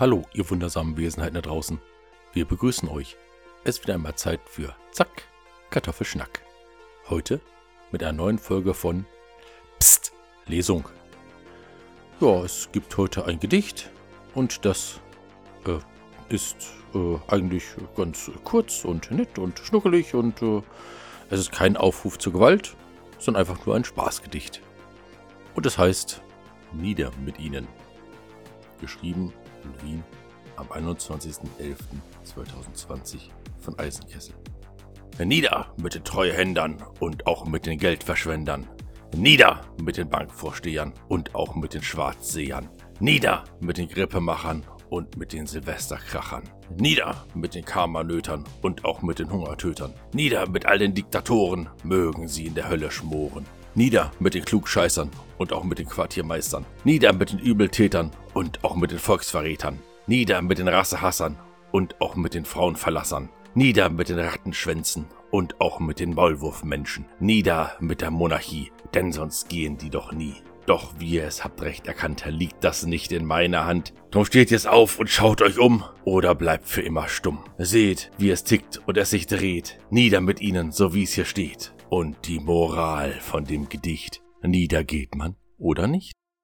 Hallo, ihr wundersamen Wesenheiten da draußen. Wir begrüßen euch. Es ist wieder einmal Zeit für Zack, Kartoffelschnack. Heute mit einer neuen Folge von Psst, Lesung. Ja, es gibt heute ein Gedicht und das äh, ist äh, eigentlich ganz kurz und nett und schnuckelig und äh, es ist kein Aufruf zur Gewalt, sondern einfach nur ein Spaßgedicht. Und es heißt Nieder mit ihnen. Geschrieben in Wien am 21.11.2020 von Eisenkessel. Nieder mit den Treuhändern und auch mit den Geldverschwendern. Nieder mit den Bankvorstehern und auch mit den Schwarzsehern. Nieder mit den Grippemachern und mit den Silvesterkrachern. Nieder mit den Karmanötern und auch mit den Hungertötern. Nieder mit all den Diktatoren, mögen sie in der Hölle schmoren. Nieder mit den Klugscheißern und auch mit den Quartiermeistern. Nieder mit den Übeltätern und auch mit den Volksverrätern. Nieder mit den Rassehassern und auch mit den Frauenverlassern. Nieder mit den Rattenschwänzen und auch mit den Maulwurfmenschen. Nieder mit der Monarchie, denn sonst gehen die doch nie. Doch wie ihr es habt recht erkannt, liegt das nicht in meiner Hand. Drum steht jetzt auf und schaut euch um oder bleibt für immer stumm. Seht, wie es tickt und es sich dreht. Nieder mit ihnen, so wie es hier steht. Und die Moral von dem Gedicht. Niedergeht man oder nicht?